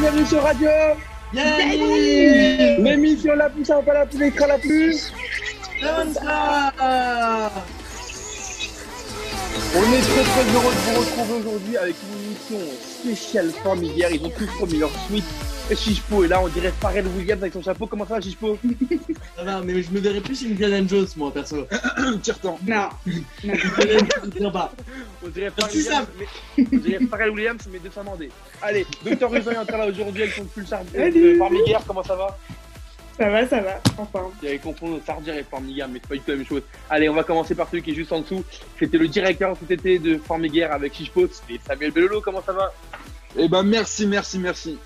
bienvenue sur Radio Yannick L'émission la plus sympa, la plus écran, la plus... On est très très heureux de vous retrouver aujourd'hui avec une émission spéciale familière. Ils ont tous promis leur suite. Et Chichpo est là, on dirait Pharrell Williams avec son chapeau. Comment ça va Chichpo Ça va, mais je me verrais plus Indiana Jones, moi, perso. Tire-temps. Non. Pas. On dirait Pharrell Williams, mais, on dirait Pharrell Williams, mais de Samandé. Allez, Docteur Ruzon est en train là aujourd'hui avec son pull de Formiguère. Comment ça va? Ça va, ça va. Enfin. J'avais confondu Sardière et Formiguère, mais c'est pas du tout la même chose. Allez, on va commencer par celui qui est juste en dessous. C'était le directeur cet été de Formiguère avec Chichpo. C'était Samuel Bellolo. Comment ça va? Eh ben merci, merci, merci.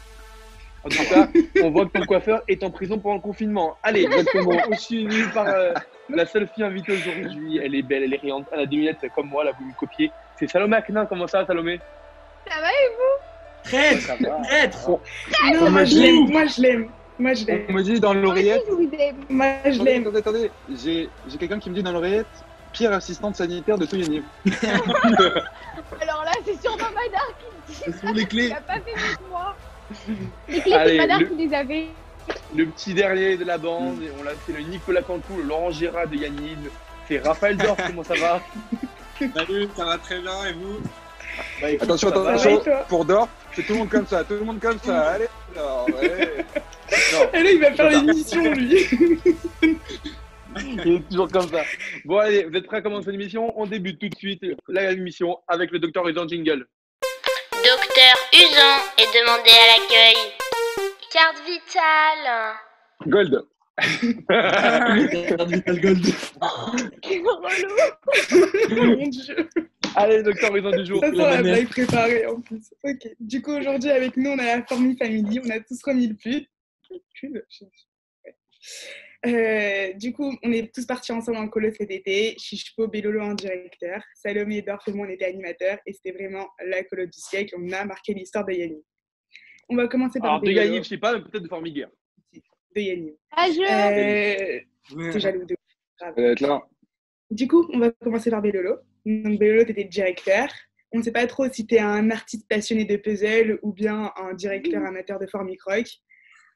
En tout cas, on voit que ton coiffeur est en prison pendant le confinement. Allez, exactement. On suivi par euh, la seule fille invitée aujourd'hui. Elle est belle, elle est riante. Elle a des lunettes comme moi, elle a voulu me copier. C'est Salomé Aknin. Comment ça, Salomé? Ça va et Traître Ça va. Traître Non, On moi je l'aime. Moi je l'aime. Moi je On me dit dans vous l'oreillette. Moi je vous je l'aime. attendez, attendez. J'ai j'ai quelqu'un qui me dit dans l'oreillette pire assistante sanitaire de tout Yaniv. Alors là, c'est sûrement Madar qui dit Ce sont les Il clés. a pas fait mieux que moi. Les Allez, le- qui les avait. Le petit dernier de la bande. Et on l'a c'est le Nicolas Cantou, le Laurent Gérard de Yanniv. C'est Raphaël Dorf. Comment ça va? Salut, ça va très bien et vous? Bah, écoute, Attention, attention. Pour d'or, c'est tout le monde comme ça, tout le monde comme ça. Allez, alors, ouais. Et là, il va faire l'émission, lui. Il est toujours comme ça. Bon, allez, vous êtes prêts à commencer l'émission? On débute tout de suite l'émission avec le docteur Usan Jingle. Docteur Usan est demandé à l'accueil. Carte vitale. Gold. Carte Vital Gold. Relou. Mon dieu. allez, docteur Usan du jour. Ça sent la la blague préparée en plus. Ok. Du coup, aujourd'hui, avec nous, on a la Formi Family. On a tous remis le pull. Euh, du coup, on est tous partis ensemble en colo cet été. Chichpo, Bellolo en directeur. Salomé, Dorf et moi, on était animateurs. Et c'était vraiment la colo du siècle. On a marqué l'histoire de Yannick. On va commencer par Alors, de. Yanniv, je sais pas, mais peut-être de Formiguère. De Yannick. Ah, je. Euh, T'es jaloux de être là. Du coup, on va commencer par Bellolo. Donc, Bellolo, tu étais directeur. On ne sait pas trop si tu es un artiste passionné de puzzle ou bien un directeur amateur de Formicroc.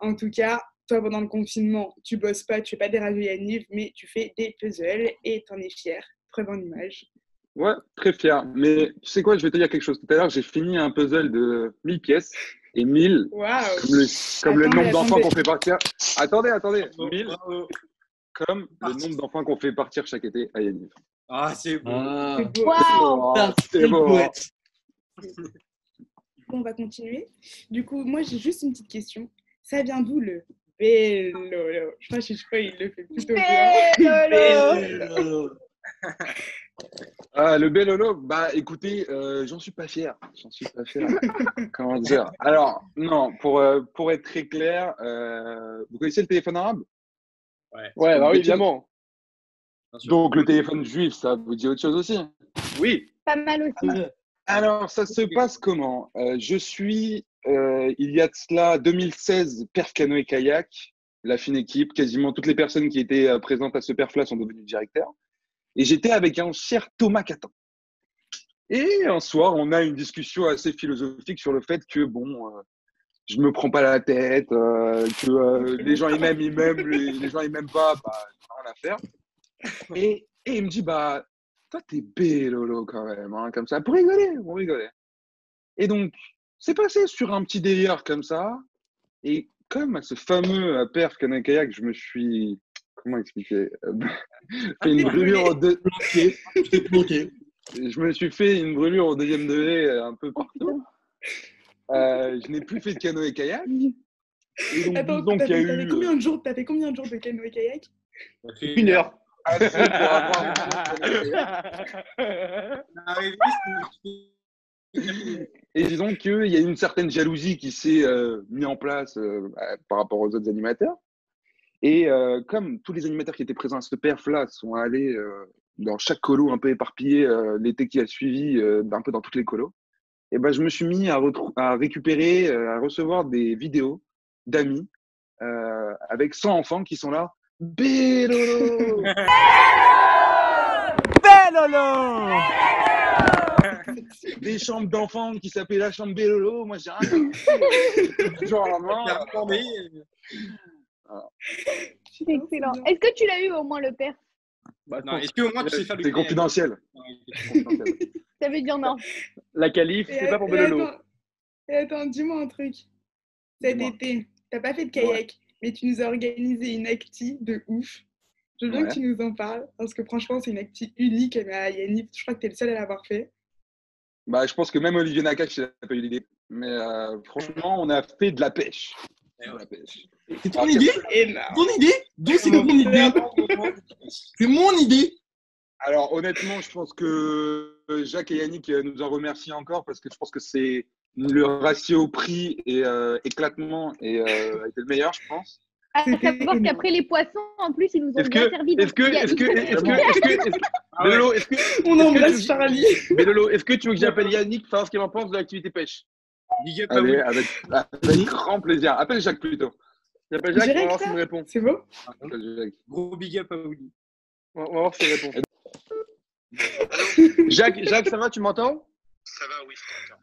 En tout cas, toi, pendant le confinement, tu bosses pas, tu fais pas des radios Yanniv, mais tu fais des puzzles et t'en es fier. Preuve en image. Ouais, très fier. Mais tu sais quoi, je vais te dire quelque chose. Tout à l'heure, j'ai fini un puzzle de 1000 pièces. Et 1000, Waouh comme le, comme le Attendez, nombre d'enfants qu'on fait partir. Attendez, attendez. 1000, Bravo. comme le nombre d'enfants qu'on fait partir chaque été à Yaniv. Ah, c'est beau. Ah. C'est beau. Oh, C'est c'est beau. hein. Bon, on va continuer. Du coup, moi, j'ai juste une petite question. Ça vient d'où le Bellolo Je crois que pas, il le fait plutôt bien. Bellolo. Ah, le Bellolo, bah écoutez, euh, j'en suis pas fier. J'en suis pas fier. Comment dire? Alors, non, pour, euh, pour être très clair, euh, vous connaissez le téléphone arabe? Ouais, bah oui, évidemment. Donc le téléphone juif, ça vous dit autre chose aussi? Oui. Pas mal aussi. Alors, ça se passe comment? Euh, Je suis, euh, il y a de cela 2016, perf canoë kayak, la fine équipe. Quasiment toutes les personnes qui étaient euh, présentes à ce perf-là sont devenues directeurs. Et j'étais avec un cher Thomas Catin. Et un soir, on a une discussion assez philosophique sur le fait que, bon, euh, je me prends pas la tête, euh, que les gens ils m'aiment, ils m'aiment, les, gens ils m'aiment pas, bah, rien à faire. Et, il me dit, bah, toi, t'es bellolo quand même, hein, comme ça, pour rigoler, pour rigoler. Et donc, c'est passé sur un petit délire comme ça. Et comme à ce fameux euh, perf canoë kayak, je me suis, comment expliquer, euh, fait une brûlure au deux- Bloqué. Je me suis fait une brûlure au deuxième degré euh, un peu partout. Euh, je n'ai plus fait de canoë kayak. Et donc, Attends, t'as y a combien de jours T'as fait combien de jours de canoë kayak Une heure. Et disons qu'il y a une certaine jalousie qui s'est euh, mise en place euh, par rapport aux autres animateurs. Et euh, comme tous les animateurs qui étaient présents à ce perf-là sont allés euh, dans chaque colo un peu éparpillé euh, l'été qui a suivi, euh, un peu dans toutes les colos, et ben, je me suis mis à, à récupérer, euh, à recevoir des vidéos d'amis euh, avec 100 enfants qui sont là. Bélolo C'est des chambres d'enfants qui s'appelaient la chambre Bellolo. Moi, j'ai rien. Lendemain, T'as informé. C'est excellent. Est-ce que tu l'as eu au moins le père Bah, Non, est-ce qu'au moins tu sais faire du c'est confidentiel. Ça veut dire non. la qualif, Et, c'est pas pour Belolo. attends, et attends, dis-moi un truc. Cet été, t'as pas fait de kayak, mais tu nous as organisé une acti de ouf. Je veux bien Ouais. que tu nous en parles, parce que franchement, c'est une acti unique à Yannick. Je crois que t'es le seul à l'avoir fait. Bah, je pense que même Olivier Nakache, n'a pas eu l'idée. Mais euh, franchement, on a fait de la pêche. Eh De la pêche. C'est ton Ah, idée Énorme. Ton idée D'où c'est mon idée C'est mon idée Alors, honnêtement, je pense que Jacques et Yannick euh, nous en remercient encore parce que je pense que c'est le ratio prix et euh, éclatement et, euh, a été le meilleur, je pense. À C'était savoir qu'après les poissons, en plus, ils nous ont Est-ce bien que, servi. est-ce que, est-ce que, Yannick- est-ce que, est-ce que, est-ce que, Ah ouais. Belolo, est-ce que, On que embrasse tu- Charlie. Belolo, est-ce que tu veux que j'appelle Yannick pour savoir ce qu'il en pense de l'activité pêche? Big up à Allez, vous. avec, avec grand plaisir. Appelle Jacques plutôt. J'appelle Jacques, Direct, voir s'il me répond. C'est Appelle Jacques. Gros big up à Woody. On va on va voir s'il répond. Jacques, Jacques, ça va, tu m'entends? Ça va, oui.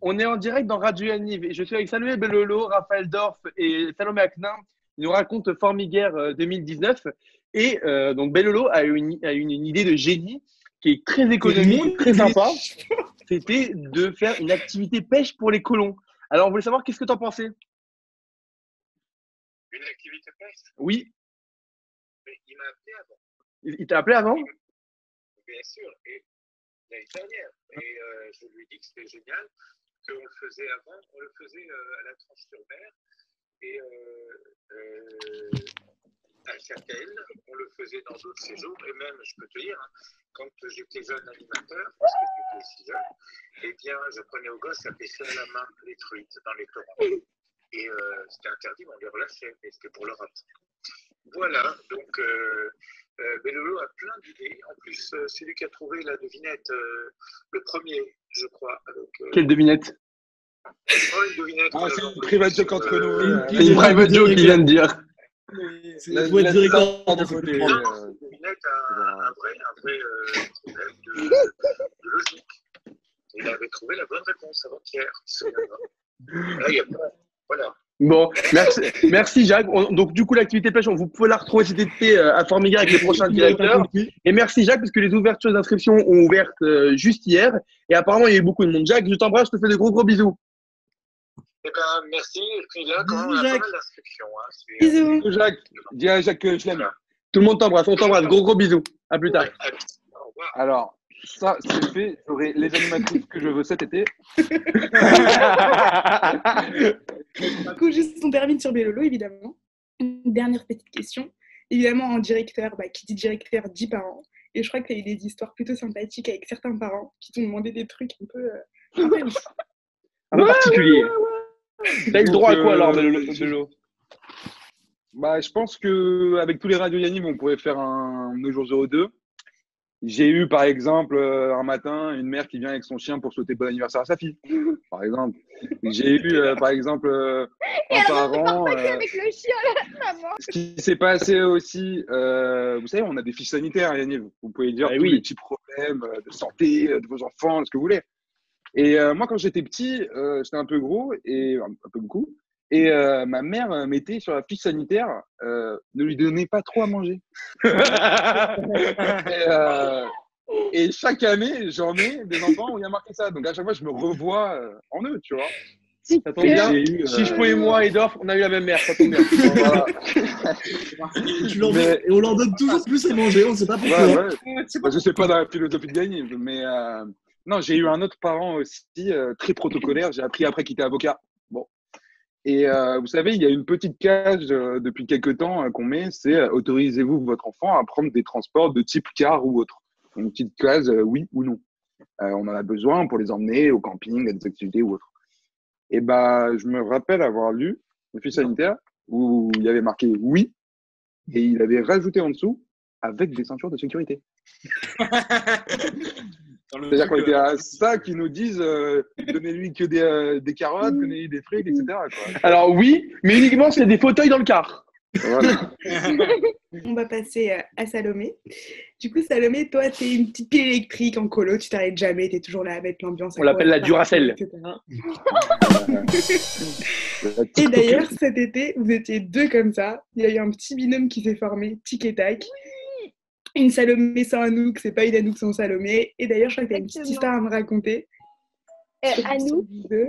On est en direct dans Radio Yanniv et je suis avec Samuel Bellolo, Raphaël Dorf et Salomé Aknin. Ils nous racontent Formiguère euh, 2019. Et euh, donc Bellolo a eu une, a une, une idée de génie qui est très économique, très sympa. C'était de faire une activité pêche pour les colons. Alors on voulait savoir qu'est-ce que tu en pensais? Une activité pêche, Oui, mais il m'a appelé avant, il il t'a appelé avant? Bien sûr, et l'année dernière. Et euh, je lui ai dit que c'était génial, qu'on le faisait avant, on le faisait euh, à la tranche-sur-mer, et euh, euh, à Châtel, on le faisait dans d'autres séjours, et même, je peux te dire, hein, quand j'étais jeune animateur, parce que j'étais aussi jeune, eh bien, je prenais aux gosses à pêcher à la main les truites dans les torrents. Et euh, c'était interdit, mais on les relâchait, mais c'était pour leur apprendre. Voilà, donc euh, euh, Bellolo a plein d'idées. En plus, euh, c'est lui qui a trouvé la devinette, euh, le premier, je crois. Euh, Quelle devinette? Ah, euh, c'est une private joke entre nous. euh, une C'est une private joke qu'il vient de dire. Être du record. de une devinette a un, vrai, un vrai problème de, logique. Il avait trouvé la bonne réponse avant-hier. il se souviendra. Là, il y a pas. Voilà. Bon, merci, merci Jacques. On- donc du coup l'activité pêche, on- vous pouvez la retrouver cet été euh, à Formiguère avec les prochains directeurs. Et merci Jacques parce que les ouvertures d'inscription ont ouvert euh, juste hier et apparemment il y a eu beaucoup de monde. Jacques, je t'embrasse, je te fais de gros gros bisous. Eh ben, merci. Et puis là, quand même, on Bisous, a pas Jacques. mal d'inscriptions. Hein. C'est- Bisous. Jacques, dis à Jacques que je l'aime. Tout le monde t'embrasse, on t'embrasse, gros gros bisous. À plus tard. Ouais, à- Au revoir. Alors, ça, c'est fait. J'aurai les animatrices que je veux cet été. Du coup, juste on termine sur Bellolo, évidemment. Une dernière petite question. Évidemment, en directeur, bah, qui dit directeur dit parents. Et je crois que tu as eu des histoires plutôt sympathiques avec certains parents qui t'ont demandé des trucs un peu, euh, un peu. Un peu particulier. T'as eu le droit à quoi alors, Donc, euh, Bello Bello Bah, je pense que avec tous les radios Yanniv, on pourrait faire un Nos jours heureux 2. J'ai eu, par exemple, euh, un matin, une mère qui vient avec son chien pour souhaiter bon anniversaire à sa fille, par exemple. J'ai eu, euh, par exemple, euh, un parent. c'est euh, avec le chien, là, maman. ce qui s'est passé aussi, euh, vous savez, on a des fiches sanitaires, Yanniv. Vous pouvez dire Eh tous oui. les petits problèmes euh, de santé euh, de vos enfants, ce que vous voulez. Et euh, moi, quand j'étais petit, euh, j'étais un peu gros et un un peu beaucoup. Et euh, ma mère euh, mettait sur la fiche sanitaire, euh, ne lui donnez pas trop à manger. et, euh, et chaque année, j'en ai des enfants où il y a marqué ça. Donc à chaque fois, je me revois en eux, tu vois. Euh, Chichpo et moi et Dorf, on a eu la même mère, ça tombe bien. voilà. Tu leur Mais- Et on leur donne toujours plus à manger, on ne sait pas pourquoi. Ouais, ouais. Bah, je sais pas dans la philosophie de gagner, mais euh, non, j'ai eu un autre parent aussi euh, très protocolaire. J'ai appris après qu'il était avocat. Bon. Et euh, vous savez, il y a une petite cage euh, depuis quelques temps euh, qu'on met, c'est autorisez-vous votre enfant à prendre des transports de type car ou autre. Une petite case, oui ou non. On en a besoin pour les emmener au camping, à des activités ou autre. Et bah, je me rappelle avoir lu une fiche sanitaire où il y avait marqué oui et il avait rajouté en dessous avec des ceintures de sécurité. C'est-à-dire qu'on était à ça qui nous disent euh, donnez-lui que des, euh, des carottes, donnez-lui des frites, etc. Quoi. Alors oui, mais uniquement s'il y a des fauteuils dans le car. Voilà. On va passer euh, à Salomé. Du coup, Salomé, toi, t'es une petite pile électrique en colo, tu t'arrêtes jamais, t'es toujours là à mettre l'ambiance. On l'appelle la Duracell. Et d'ailleurs, cet été, vous étiez deux comme ça. Il y a eu un petit binôme qui s'est formé, tic et tac. Une Salomé sans Anouk, c'est pas une Anouk sans Salomé. Et d'ailleurs, je crois que t'as une petite histoire à me raconter. Euh, sur- Anouk,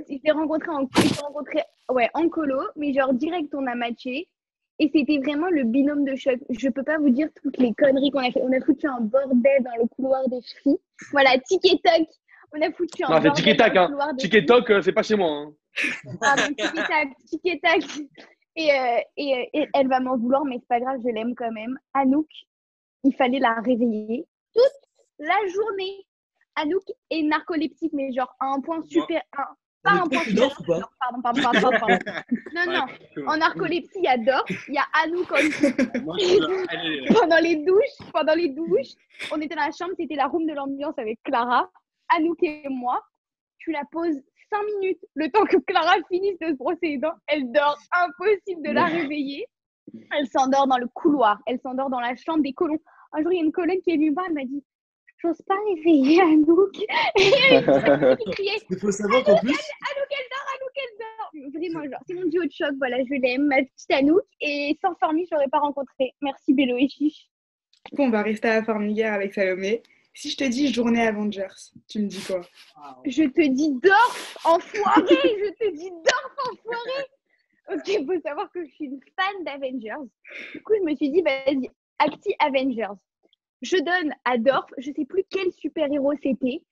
il s'est rencontré en, rencontré, ouais, en colo, mais genre direct on a matché. Et c'était vraiment le binôme de choc. Je peux pas vous dire toutes les conneries qu'on a fait. On a foutu un bordel dans le couloir des filles. Voilà, tic et tac. On a foutu un Non, bordel tic et tac, dans le hein. couloir des Tic et euh, c'est pas chez moi. hein. Pardon, tic et tac, tic et tac. Et, euh, et, euh, et elle va m'en vouloir, mais c'est pas grave, je l'aime quand même. Anouk, il fallait la réveiller toute la journée. Anouk est narcoleptique, mais genre à un point super. un- pas Mais un point super. pas? non, Pardon, pardon, pardon. Non, non. En narcolepsie, il y a Dor, il y a Anouk en Moi, allez, pendant les douches, pendant les douches, on était dans la chambre, c'était la room de l'ambiance avec Clara, Anouk et moi. Tu la poses 5 minutes, le temps que Clara finisse de se brosser les dents, elle dort, impossible de la réveiller. Elle s'endort dans le couloir, elle s'endort dans la chambre des colons. Un jour, il y a une colonne qui est venue me voir, elle m'a dit J'ose pas réveiller Anouk. Et elle criait Il faut savoir qu'en plus, Anouk, elle dort, Anouk, elle dort. Vraiment, genre, c'est mon duo de choc, voilà, je l'aime, ma petite Anouk. Et sans Formi, je l'aurais pas rencontré. Merci Bélo et Chiche. Du coup, on va rester à Formiguère avec Salomé. Si je te dis journée Avengers, tu me dis quoi? Je te dis Dorf, enfoiré Je te dis Dorf, enfoiré Ok, faut savoir que je suis une fan d'Avengers. Du coup, je me suis dit, vas-y, Acti Avengers. Je donne à Dorf, je sais plus quel super-héros c'était,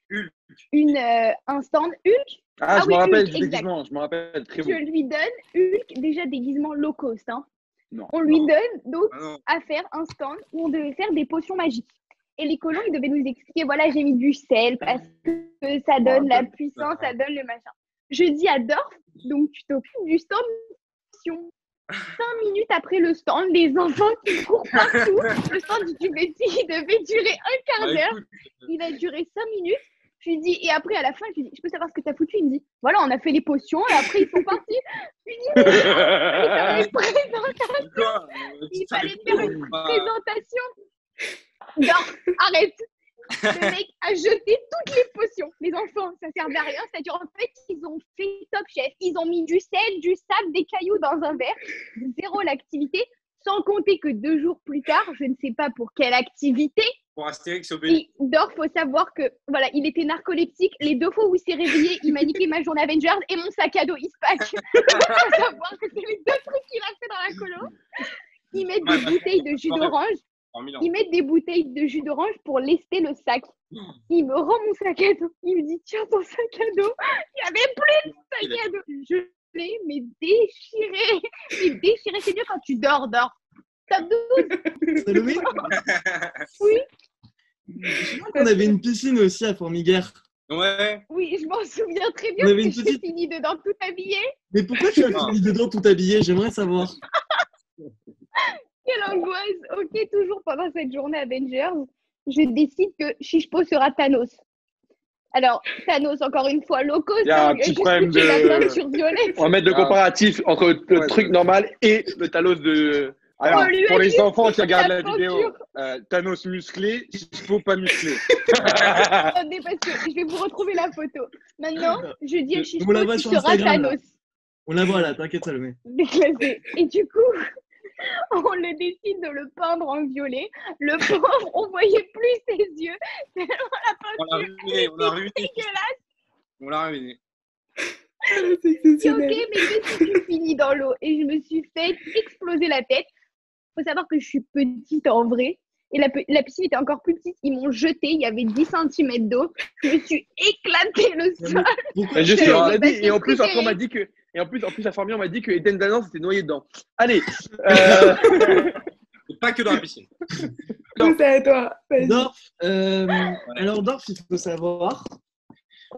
une, euh, un stand Hulk? Ah, Ah je oui, me rappelle Hulk, du déguisement, je me rappelle très Je bon. lui donne Hulk, déjà déguisement low cost. Hein. Non. On lui donne donc Ah non. à faire un stand où on devait faire des potions magiques. Et les colons, ils devaient nous expliquer, voilà, j'ai mis du sel parce que ça donne la puissance, ça donne le machin. Je dis à Dorf, donc tu t'occupes du stand potions. Cinq minutes après le stand, les enfants qui courent partout. Le stand du il devait durer un quart Bah, d'heure. écoute, Il a duré cinq minutes. Je lui dis, et après, à la fin, je lui dis, je peux savoir ce que tu as foutu? Il me dit, voilà, on a fait les potions et après, ils sont partis. Je lui dis, mais il fallait présentation. euh, Il faire une bah, présentation. Non, arrête. Le mec a jeté toutes les potions. Les enfants, ça servait à rien. C'est-à-dire, en fait, ils ont fait top chef. Ils ont mis du sel, du sable, des cailloux dans un verre. Zéro l'activité. Sans compter que deux jours plus tard, je ne sais pas pour quelle activité, Pour Astérix Obélix. il dort. Faut savoir que, voilà, il était narcoleptique. Les deux fois où il s'est réveillé, il m'a niqué ma journée Avengers et mon sac à dos Ispac. Faut savoir que c'est les deux trucs qu'il a fait dans la colo. Ils mettent des bouteilles de jus d'orange ils mettent des bouteilles de jus d'orange pour lester le sac. Il me rend mon sac à dos. Il me dit Tiens ton sac à dos. Il n'y avait plus de sac à dos. Je l'ai, mais déchiré. Mais déchiré, c'est mieux quand tu dors, dors. Top 12. Salomé, Oui, je crois qu'on avait une piscine aussi à Formiguère. Ouais. oui, je m'en souviens très bien On avait une que petite- fini dedans tout habillé. Mais pourquoi tu as fini dedans tout habillé J'aimerais savoir. Quelle angoisse. Ok, toujours pendant cette journée Avengers, je décide que Shishpo sera Thanos. Alors, Thanos, encore une fois, loco, Il y a un hein, petit problème de-. On va mettre le Ah. comparatif entre le Ouais, truc normal et le talos de. Alors, pour les enfants qui regardent la vidéo, euh, Thanos musclé, faut pas musclé. Attendez, parce que je vais vous retrouver la photo. Maintenant, je dis à voit tu seras. Thanos. On la voit là, t'inquiète Salomé. Déclassé. Et du coup, on le décide de le peindre en violet. Le pauvre, on voyait plus ses yeux. Tellement On l'a la peinture ruiné, on l'a ruiné. dégueulasse. On l'a ruiné. C'est Je ok, mais qu'est-ce que tu finis dans l'eau Et je me suis fait exploser la tête. faut savoir que je suis petite en vrai. Et la, piscine était encore plus petite. Ils m'ont jeté. Il y avait 10 cm d'eau. Je me suis éclaté le sol. Et, je C'est sais, on mon l'a dit, et en plus, préféré. après, on m'a dit que. Et en plus, en plus, la formule, on m'a dit que Eden Danan s'était noyé dedans. Allez. euh, pas que dans la piscine. C'est à toi. Dorf, euh, alors Dorf, il faut savoir,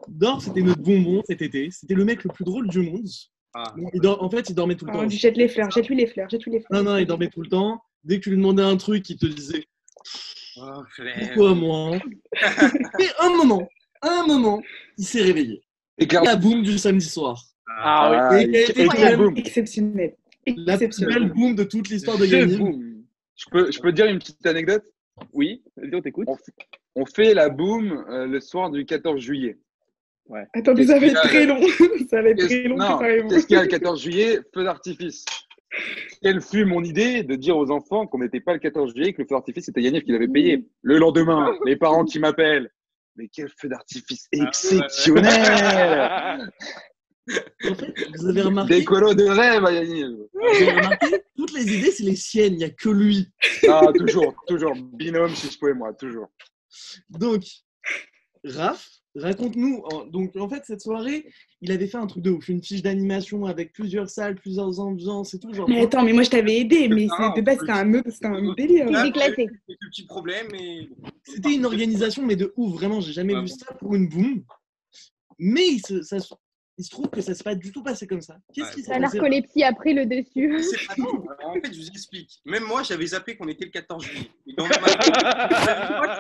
Dorf, c'était notre bonbon cet été. C'était le mec le plus drôle du monde. Ah. Il en fait, il dormait tout le Oh, temps. jette les fleurs, jette-lui les fleurs, jette-lui les fleurs. Non, non, il dormait tout le temps. Dès que tu lui demandais un truc, il te disait Oh. Pourquoi moi Et un moment, un moment, il s'est réveillé. Et La boum du samedi soir. Ah oui. Et qui a été Et quand même- boum. Exceptionnel? La plus belle boom de toute l'histoire de. Boom. Je peux, je peux dire une petite anecdote? Oui, on t'écoute. on, fait la boom euh, le soir du 14 juillet. Attendez, Qu'est-ce ça va être très long. ça va être très long, qu'est-ce qu'il y a le 14 juillet? Feu d'artifice. Quelle fut mon idée de dire aux enfants qu'on n'était pas le 14 juillet, que le feu d'artifice c'était Yanniv qui l'avait payé. Le lendemain, les parents qui m'appellent. Mais quel feu d'artifice ouais. exceptionnel En fait, vous avez remarqué, Des colos de rêve à Yanniv vous avez remarqué, toutes les idées, c'est les siennes. Il n'y a que lui. Ah, toujours, toujours. Binôme, si je pouvais, moi, toujours. Donc, Raph, raconte-nous. en- Donc, en fait, cette soirée, il avait fait un truc de ouf. Une fiche d'animation avec plusieurs salles, plusieurs ambiances et tout. Genre, Mais attends, mais moi je t'avais aidé, mais Ah, c'est- de base c'était un c'était un délire. Il est déclassé. Quelques petits problèmes, mais. C'était une organisation, mais de ouf. Vraiment, j'ai jamais vu bon. ça pour une boom. Mais il se, ça se- il se trouve que ça s'est pas du tout passé comme ça. Qu'est-ce Ouais. qui s'est La passé narcolepsie a pris le dessus. En fait, je vous explique. Même moi, j'avais zappé qu'on était le 14 juillet. Et dans ma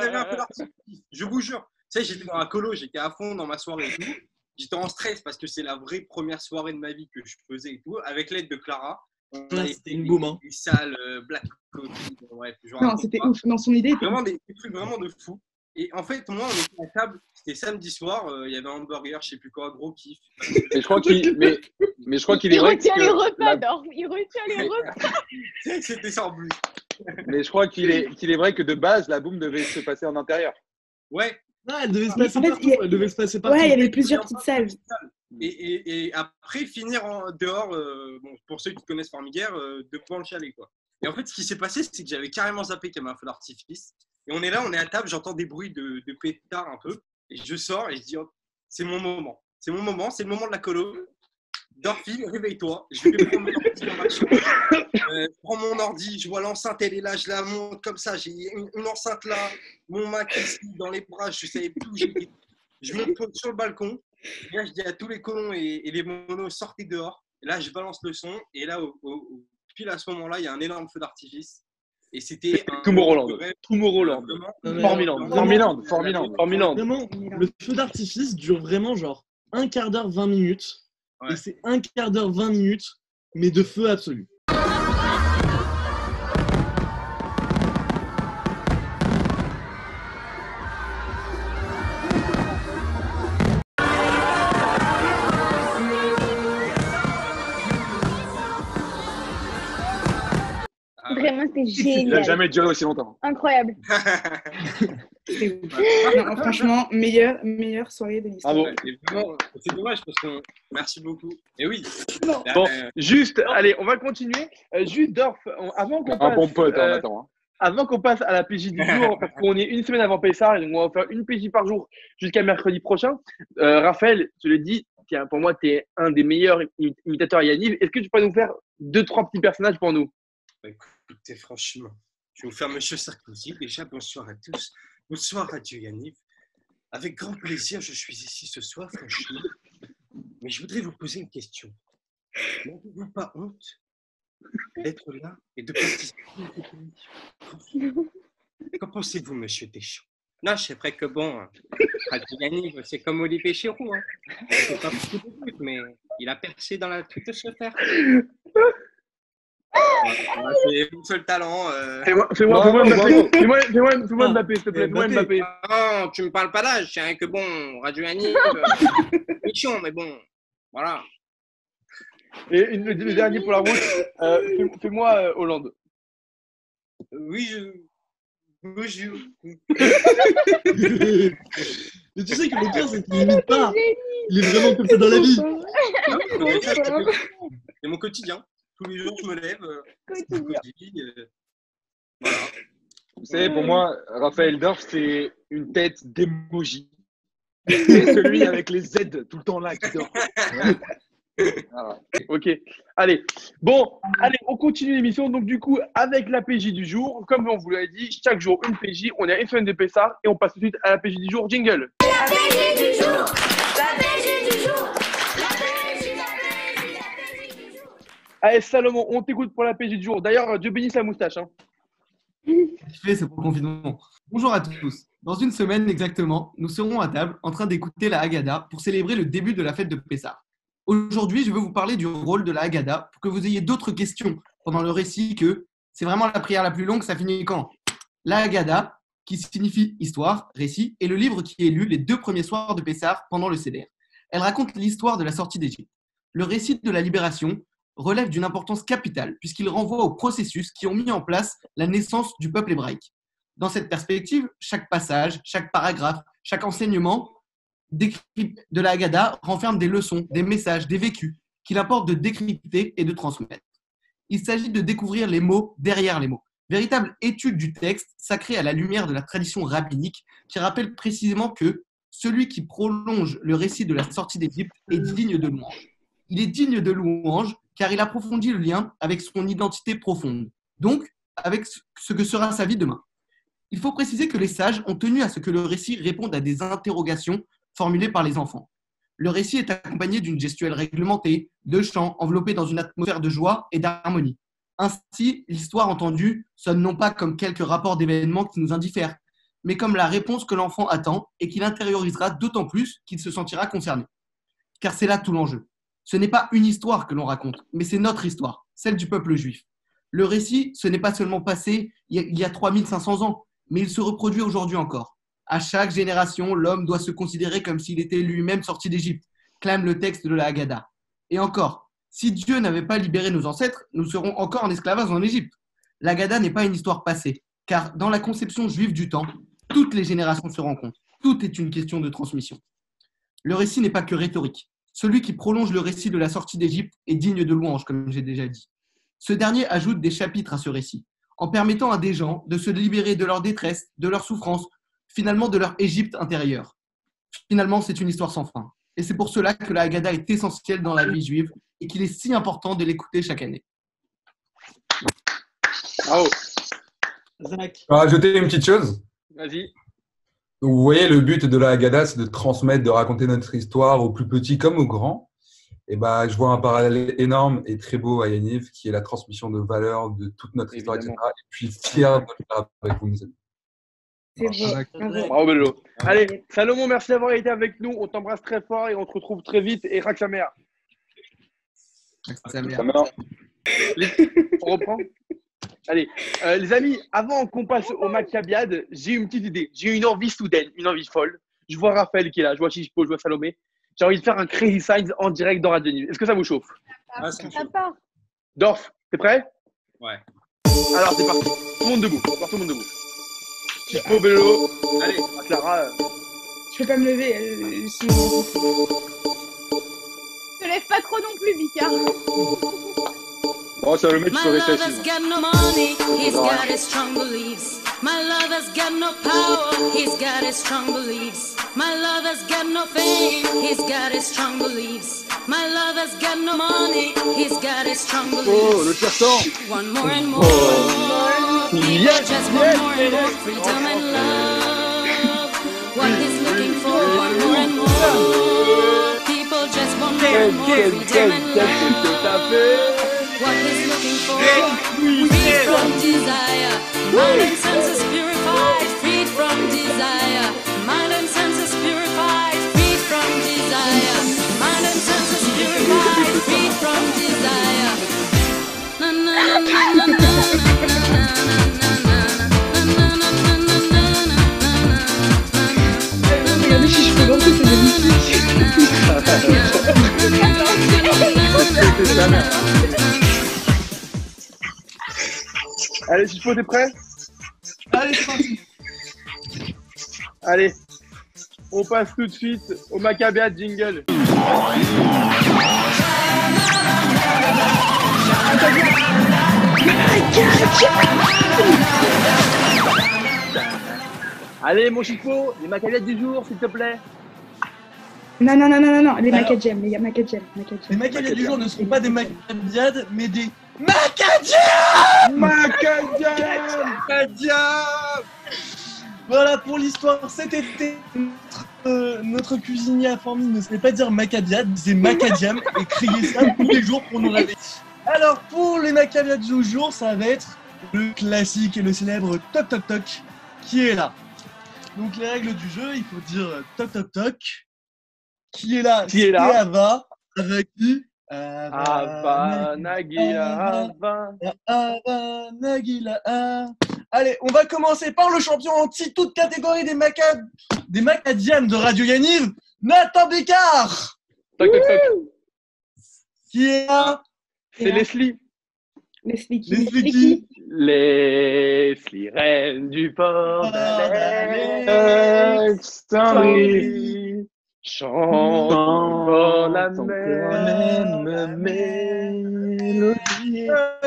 j'avais un peu d'artifice. Je vous jure. Tu sais, j'étais dans la colo, j'étais à fond dans ma soirée et tout. J'étais en stress parce que c'est la vraie première soirée de ma vie que je faisais et tout. Avec l'aide de Clara. Ouais, c'était une boum, hein. Des salles, euh, Black Coffee, bref. je Non, c'était ouf. Dans son idée, était Vraiment des, des trucs vraiment de fou. Et en fait, moi, on était à table, c'était samedi soir, euh, il y avait un hamburger, je sais plus quoi, gros kiff. Et je crois qu'il, mais, mais je crois qu'il est Il vrai que, retient les repas, la-. Il retient les Mais- repas. C'était en plus. mais je crois qu'il est, qu'il est vrai que de base, la boom devait se passer en intérieur. Ouais, Non, elle devait se passer en fait, partout. il y a- Elle devait se passer partout. Ouais, il y avait plusieurs petites salles. Et, et, et après, finir en dehors, euh, bon, pour ceux qui connaissent Formiguère, euh, devant le chalet. Quoi. Et en fait, ce qui s'est passé, c'est que j'avais carrément zappé qu'il y avait un feu d'artifice. Et on est là, on est à table, j'entends des bruits de, de pétards un peu. Et je sors et je dis, oh, c'est mon moment. C'est mon moment, c'est le moment de la colo. Dorfi, réveille-toi. Je vais prendre mon ordi dans ma chambre. Euh, je prends mon ordi, je vois l'enceinte, elle est là, je la monte comme ça. J'ai une, une enceinte là, mon Mac ici, dans les bras, je savais plus où j'étais. Je me pose sur le balcon. Et là, je dis à tous les colons et, et les monos, sortez dehors. Et là, je balance le son. Et là, au, au- au- pile à ce moment-là, il y a un énorme feu d'artifice. Et c'était. Tomorrowland. Tomorrowland. Formiland. vraiment, Formiland, Formiland. Formiland. Vraiment, le feu d'artifice dure vraiment genre un quart d'heure, 20 minutes. Et c'est un quart d'heure, 20 minutes, mais de feu absolu. Ah c'était Il n'a génial. jamais duré aussi longtemps. Incroyable. C'était ouf. Non, franchement, meilleure, meilleure soirée de l'histoire. Et vraiment, C'est dommage parce que. Merci beaucoup. Et oui. Non. Là, Bon, euh, juste, allez, on va continuer. Euh, juste, Dorf, on- avant qu'on Un passe, bon pote, hein, euh, attends. hein. avant qu'on passe à la PJ du jour, parce qu'on est une semaine avant Pessar, et donc on va faire une PJ par jour jusqu'à mercredi prochain. Euh, Raphaël, je l'ai dit, tiens, pour moi, tu es un des meilleurs imi- imitateurs à Yanniv. Est-ce que tu peux nous faire deux, trois petits personnages pour nous? Bah, écoutez, franchement, je vais vous faire Monsieur Sarkozy. Déjà, bonsoir à tous. Bonsoir à Dieu. Avec grand plaisir, je suis ici ce soir, franchement. Mais je voudrais vous poser une question. N'avez-vous pas honte d'être là et de participer à Qu'en pensez-vous, Monsieur Deschamps? Non, c'est vrai que bon, Yanniv, c'est comme Olivier Giroud. Hein. C'est pas de buts, mais il a percé dans la toute sphère. Voilà, c'est mon seul talent. euh. Fais-moi fais-moi- Bravo, fais-moi Mbappé, fais-moi fais-moi- fais-moi Ah, Mbappé, s'il te plaît, fais-moi Mbappé. Non, tu me parles pas d'âge, c'est rien que bon, Radio Yanniv, euh, méchant, mais bon, voilà. Et une- le, le dernier pour la route, euh, fais- fais-moi euh, Hollande. Oui, je. Bonjour. Mais tu sais que le pire, c'est qu'il n'imite pas. Il est vraiment comme ça dans la vie. C'est- C'est mon quotidien. Tous les jours, je me lève, euh, Quotidien. euh, voilà. Vous savez, pour moi, Raphaël Dorf, c'est une tête d'émoji. C'est celui avec les Z tout le temps là qui dort. Ok, allez. Bon, allez, on continue l'émission. Donc, du coup, avec la PJ du jour, comme on vous l'a dit, chaque jour une PJ. On est à une semaine de Pessard et on passe tout de suite à la PJ du jour. Jingle. Salomon, on t'écoute pour la PJ du jour. D'ailleurs, Dieu bénisse la moustache. Hein. Bonjour à tous. Dans une semaine exactement, nous serons à table en train d'écouter la Haggadah pour célébrer le début de la fête de Pessah. Aujourd'hui, je veux vous parler du rôle de la Haggadah pour que vous ayez d'autres questions pendant le récit que c'est vraiment la prière la plus longue, ça finit quand? La Haggadah, qui signifie histoire, récit, est le livre qui est lu les deux premiers soirs de Pessah pendant le Seder. Elle raconte l'histoire de la sortie d'Égypte. Le récit de la libération relève d'une importance capitale puisqu'il renvoie aux processus qui ont mis en place la naissance du peuple hébraïque. Dans cette perspective, chaque passage, chaque paragraphe, chaque enseignement de la Haggadah renferme des leçons, des messages, des vécus qu'il importe de décrypter et de transmettre. Il s'agit de découvrir les mots derrière les mots. Véritable étude du texte sacré à la lumière de la tradition rabbinique qui rappelle précisément que celui qui prolonge le récit de la sortie d'Égypte est digne de louange. Il est digne de louange car il approfondit le lien avec son identité profonde, donc avec ce que sera sa vie demain. Il faut préciser que les sages ont tenu à ce que le récit réponde à des interrogations formulées par les enfants. Le récit est accompagné d'une gestuelle réglementée, de chants enveloppés dans une atmosphère de joie et d'harmonie. Ainsi, l'histoire entendue sonne non pas comme quelques rapports d'événements qui nous indiffèrent, mais comme la réponse que l'enfant attend et qu'il intériorisera d'autant plus qu'il se sentira concerné. Car c'est là tout l'enjeu. Ce n'est pas une histoire que l'on raconte, mais c'est notre histoire, celle du peuple juif. Le récit, ce n'est pas seulement passé il y a 3500 ans, mais il se reproduit aujourd'hui encore. À chaque génération, l'homme doit se considérer comme s'il était lui-même sorti d'Égypte, clame le texte de la Haggadah. Et encore, si Dieu n'avait pas libéré nos ancêtres, nous serons encore en esclavage en Égypte. La Haggadah n'est pas une histoire passée, car dans la conception juive du temps, toutes les générations se rencontrent. Tout est une question de transmission. Le récit n'est pas que rhétorique. Celui qui prolonge le récit de la sortie d'Égypte est digne de louange, comme j'ai déjà dit. Ce dernier ajoute des chapitres à ce récit, en permettant à des gens de se libérer de leur détresse, de leur souffrance, finalement de leur Égypte intérieure. Finalement, c'est une histoire sans fin. Et c'est pour cela que la Haggadah est essentielle dans la vie juive et qu'il est si important de l'écouter chaque année. Bravo. Zach. Je vais rajouter une petite chose. Vas-y. Vous voyez, le but de la Haggadah, c'est de transmettre, de raconter notre histoire aux plus petits comme aux grands. Et bah, je vois un parallèle énorme et très beau à Yaniv, qui est la transmission de valeurs de toute notre histoire, etc. Et puis fier de le faire avec vous, mes amis. C'est vrai. Bravo. Bello. Allez, Salomon, merci d'avoir été avec nous. On t'embrasse très fort et on te retrouve très vite. Et Rak sa mère. Sa mère. Ça meurt. On reprend Allez, euh, les amis, avant qu'on passe au Maccabiade, j'ai une petite idée. J'ai une envie soudaine, une envie folle. Je vois Raphaël qui est là, je vois Chichpo, je vois Salomé. J'ai envie de faire un Crazy Signs en direct dans Radio Nive. Est-ce que ça vous chauffe? Ah, ça chauffe. part. Dorf, t'es prêt? Ouais. Alors, c'est parti. Tout le monde debout. Alors, tout le monde debout. Chichpo, Bello. Allez. Clara. euh, Je peux pas me lever, euh, sinon. Te lève pas trop non plus, Vika. Oh, ça le My lover's got no money, he's got his strong beliefs. My lover's got no power, he's got his strong beliefs. My lover's got no fame, he's got his strong beliefs. My lover's got no money, he's got his strong Oh, beliefs. le One more and more, people Yes, just yes, want more and more freedom and love. What he's looking for, one more and more, people just want more and more freedom and quel, qu'est-ce que love what he's looking for. Freed from desire, mind and senses purified. Freed from desire, mind and senses purified. Freed from desire, mind and senses purified. Freed from desire. Na na na na na na na na. Putain, Allez, Chichpo, t'es prêt Allez, c'est parti. Allez. On passe tout de suite au Maccabiade jingle. Allez, mon Chico, les Maccabiades du jour, s'il te plaît. Non, non, non, non, non, non, les Alors. Macadjem, les Macadjem, Les Macadjem. Maccabiades du jour ne sont pas des Maccabiades, mais des Macadiens Voilà pour l'histoire cet été. Notre, euh, notre cuisinier à Formy ne savait pas dire Maccabiade, il disait Macadiam et criait ça tous les jours pour nous réveiller. Alors pour les Maccabiades du jour, ça va être le classique et le célèbre Toc Toc Toc qui est là. Donc les règles du jeu, il faut dire Toc Toc Toc. Qui est là? Qui est là? Ava. Avec qui? Ava, Nagila, Ava. Ava, Nagila. Allez, on va commencer par le champion anti toute catégorie des Macad des Macadiames de Radio Yaniv, Nathan Bécard, Toc, toc, toc. qui est là? C'est Leslie. Leslie qui? Leslie qui? Leslie, reine du port Alexandrie. Chante dans la même mélodie.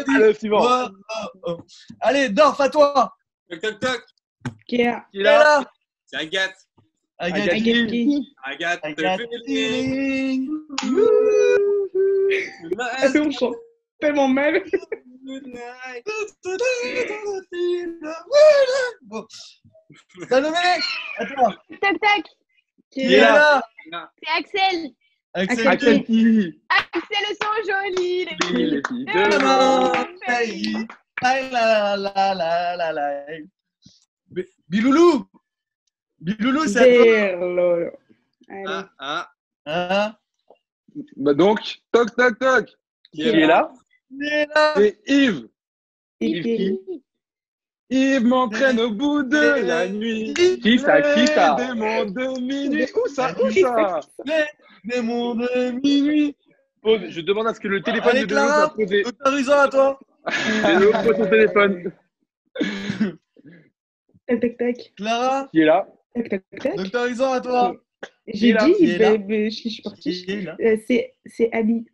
Le suivant. Oh, oh, oh. Allez, Dorf, à toi. Toc, toc, toc. Qui est là C'est Agathe. Agathe. Agathe. Agathe qui Agathe. Agathe. Feeling. On chante tellement mal. Bon. Salomé, à toi. Tac tac, Qui Qui est est là là c'est Axel. Axel. Axel qui Axel sont jolis, les filles. Les filles de mon pays. La, la, la, la, la. Bi- Biloulou Biloulou, c'est à toi. Ah, ah. Hein? Bah donc, toc, toc, toc. Qui est là? Il est là. C'est Yves. Et qui? Yves m'entraîne au bout de la nuit. Qui ça Qui ça Les démons de minuit. Où ça Où ça Les démons de minuit. Pose. Je demande à ce que le téléphone Allez, de Clara. soit posé. Autorisant à toi. Bélo, pose ton téléphone. Tac, tac, tac. Clara, Qui est là Tac, tac, tac. autorisant à toi. J'ai dit, je suis partie. Euh, C'est c'est Ali.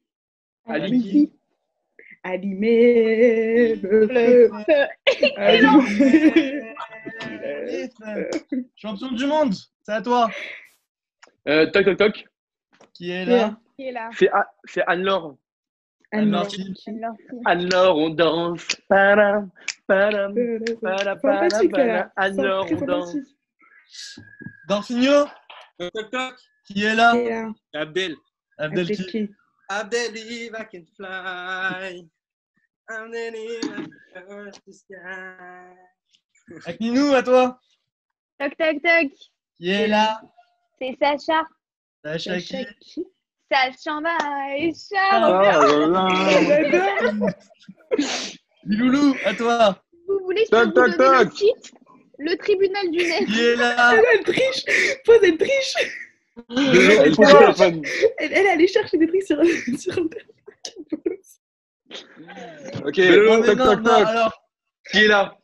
Ali qui Allumer le feu. Allumer. Champion du monde, c'est à toi. euh, Toc, toc, toc. Qui est là? Là Qui est là? C'est A- c'est Anne-Laure. Anne-Laure. Anne-Laure, on danse. Sympathique, padam. là. Anne-Laure, Très on danse. sympathique. Dorfinho, Toc, toc, toc. qui est là? Abdel. Abdel I can fly. Abdel, if I can touch the sky. À toi. Toc toc toc, Qui est là? C'est Sacha. Sacha qui? Sacha Sacha Maïcha. Ah. Oh. Biloulou, à toi. Vous voulez que je vous donne le titre Le tribunal du net. Qui est là? Elle, elle triche Pose, elle triche Elle elle, elle allait chercher des trucs sur, sur Internet. Ok, Non, toc, non, toc, non, toc. alors. Qui est là?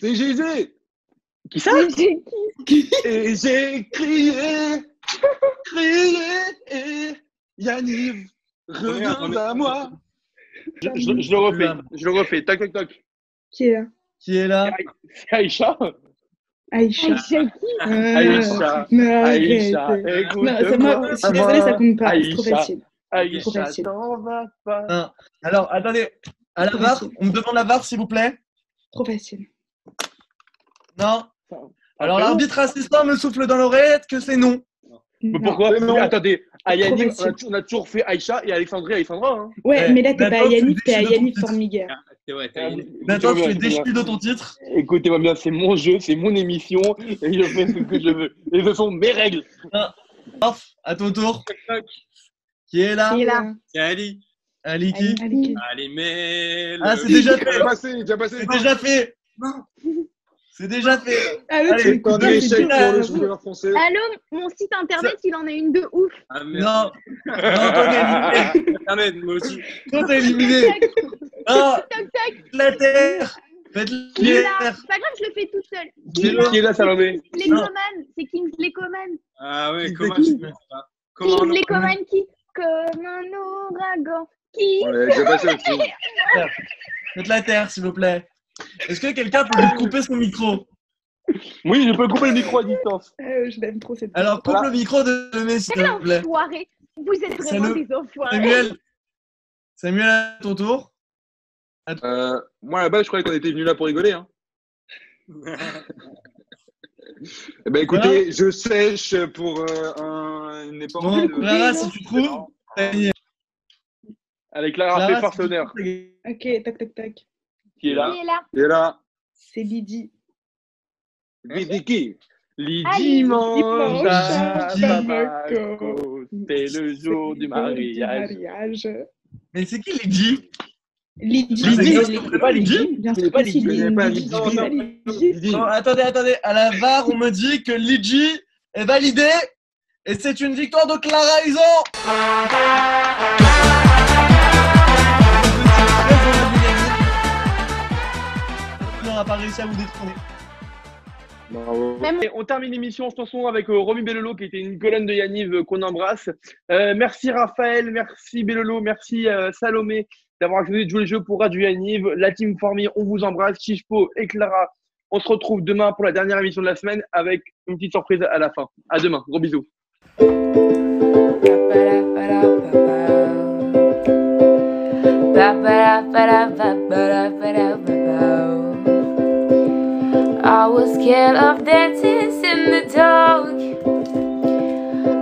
C'est Gégé. Qui ça? J'ai qui Et j'ai crié, crié, et Yanniv, reviens à moi. je, je- je le refais. Je le refais. Toc, toc, toc. Qui est là? Qui est là? C'est Aïcha. Aïcha. Aïcha qui Euh, Aïcha. mais Aïcha, arrêtez. Non, ça écoute-moi. m'a- je suis désolée, ça compte pas. C'est trop Aïcha. facile. Trop Aïcha, facile. t'en vas pas. Hein. Alors, attendez. À la VAR, on me demande la VAR, s'il vous plaît. Trop facile. Non Alors, Après, l'arbitre assistant me souffle dans l'oreillette que c'est non. Mais pourquoi? Mais non. Mais Attendez, à Yannick, on a, on a toujours fait Aïcha et Alexandrie, Alexandra. Hein. Ouais, Ouais, mais là, t'es pas à Yannick, t'es à Yannick t'as une- Maintenant, tu es déchu de ton titre. Écoutez-moi bien, c'est mon jeu, c'est mon émission et je fais ce que je veux. Et ce sont mes règles. Off, à ton tour. Qui est là Qui est là C'est Ali. Ali qui Allez, Allez, mais. Ah, c'est déjà Déjà fait. passé, déjà passé. C'est déjà fait. C'est déjà fait. Ah, Allez, pour le joueur français. Allô, mon site internet, il en a une de ouf. Ah, Non, merde. non, toi, t'es éliminé. Moi aussi. Toi, t'es éliminé. Ah, la terre. Faites. C'est pas grave, je le fais toute seule. Qui, est là, Salomé c'est Kingsley Coman. Ah ouais, je on Kingsley Coman qui Comme un ouragan. Qui On l'a déjà passé aussi. Faites la terre, s'il vous plaît. Est-ce que quelqu'un peut lui couper son micro Oui, je peux couper le micro à distance. Euh, je l'aime trop cette Alors, coupe Voilà. le micro de Lemay, s'il te plaît. enfoiré Vous êtes vraiment le- des enfoirés. Samuel, Samuel, à ton tour. Euh, moi, à la base, je croyais qu'on était venu là pour rigoler. Hein. Eh ben, écoutez, je sèche pour euh, un, une époque. De- Clara, si tu trouves, t'as gagné. Avec Clara Clara, si t'as gagné. Ok, tac, tac, tac. Qui est là Qui est là Et là, C'est Lydie. Dimanches dimanches à à Bamako, c'est le jour du mariage. Mais c'est qui Lydie? Lydie, Lydie. Non, attendez, attendez. À la VAR, on me dit que Lydie est validée et c'est une victoire de Clara Isan. On n'a pas réussi à vous détrôner. Bravo. Même Et on termine l'émission en chanson avec euh, Romy Bellolo qui était une colonne de Yaniv euh, qu'on embrasse. Euh, merci Raphaël, merci Bellolo, merci euh, Salomé d'avoir accepté de jouer le jeu pour Radio Yaniv. La team Formier, on vous embrasse. Chichpo et Clara, on se retrouve demain pour la dernière émission de la semaine avec une petite surprise à la fin. À demain, gros bisous.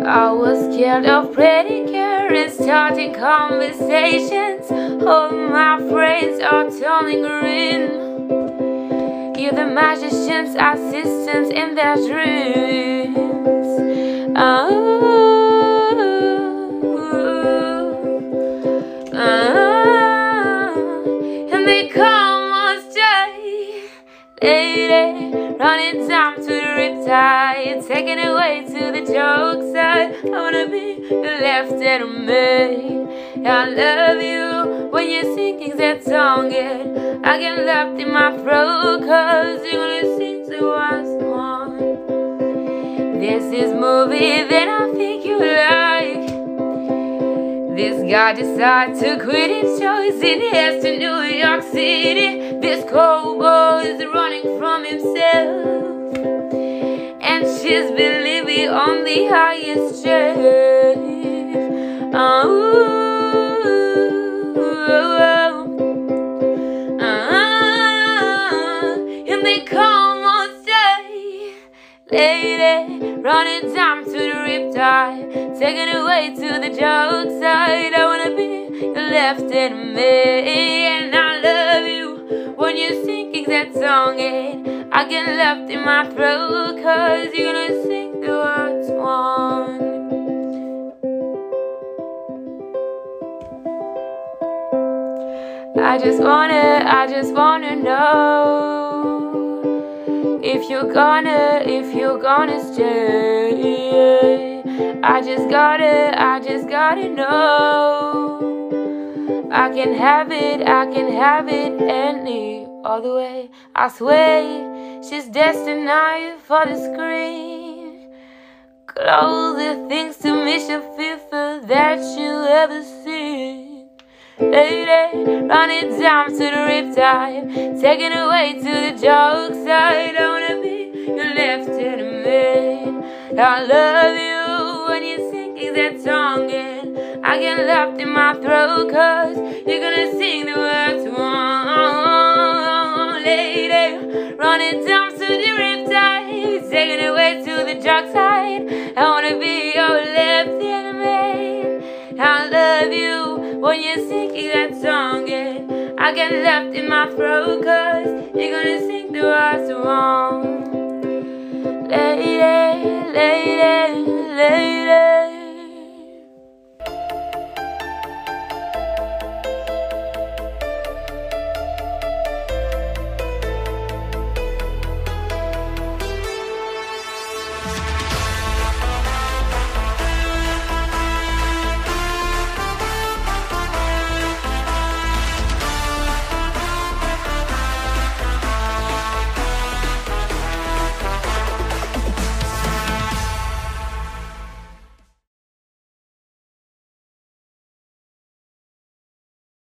I was scared of predicure and starting conversations. All my friends are turning green. You're the magician's assistants in their dreams. Oh, running down to the riptide, taking away to the joke I wanna be your left hand man. I love you when you're singing that song, and I get left in my throat, cause you only sing to us one. This is movie that I think you like. This guy decides to quit his choice and heads to New York City. This cowboy is running from himself. And she's believing on the highest shelf. Oh, oh, oh, and they come on say, lady, running down to the riptide, taking away to the joke side. I wanna be your left hand man, and I love you when you're that song. And I get left in my throat, cause you're gonna sing the words one. I just wanna, I just wanna know if you're gonna, if you're gonna stay. I just gotta, I just gotta know. I can have it, I can have it any other way. I swear she's destined for the screen. Closer things to miss your fearful that you ever seen. Lady, running down to the riptide, taking away to the joke side. I wanna be your left man. I love you when you're singing that song, and I get left in my throat, cause you're gonna sing the words wrong. Running down to the riptide, taking it away to the dark side. I wanna be your left hand. I love you when you're singing that song, and I get left in my throat, cause you're gonna sing the words wrong. Lady, lady, lady.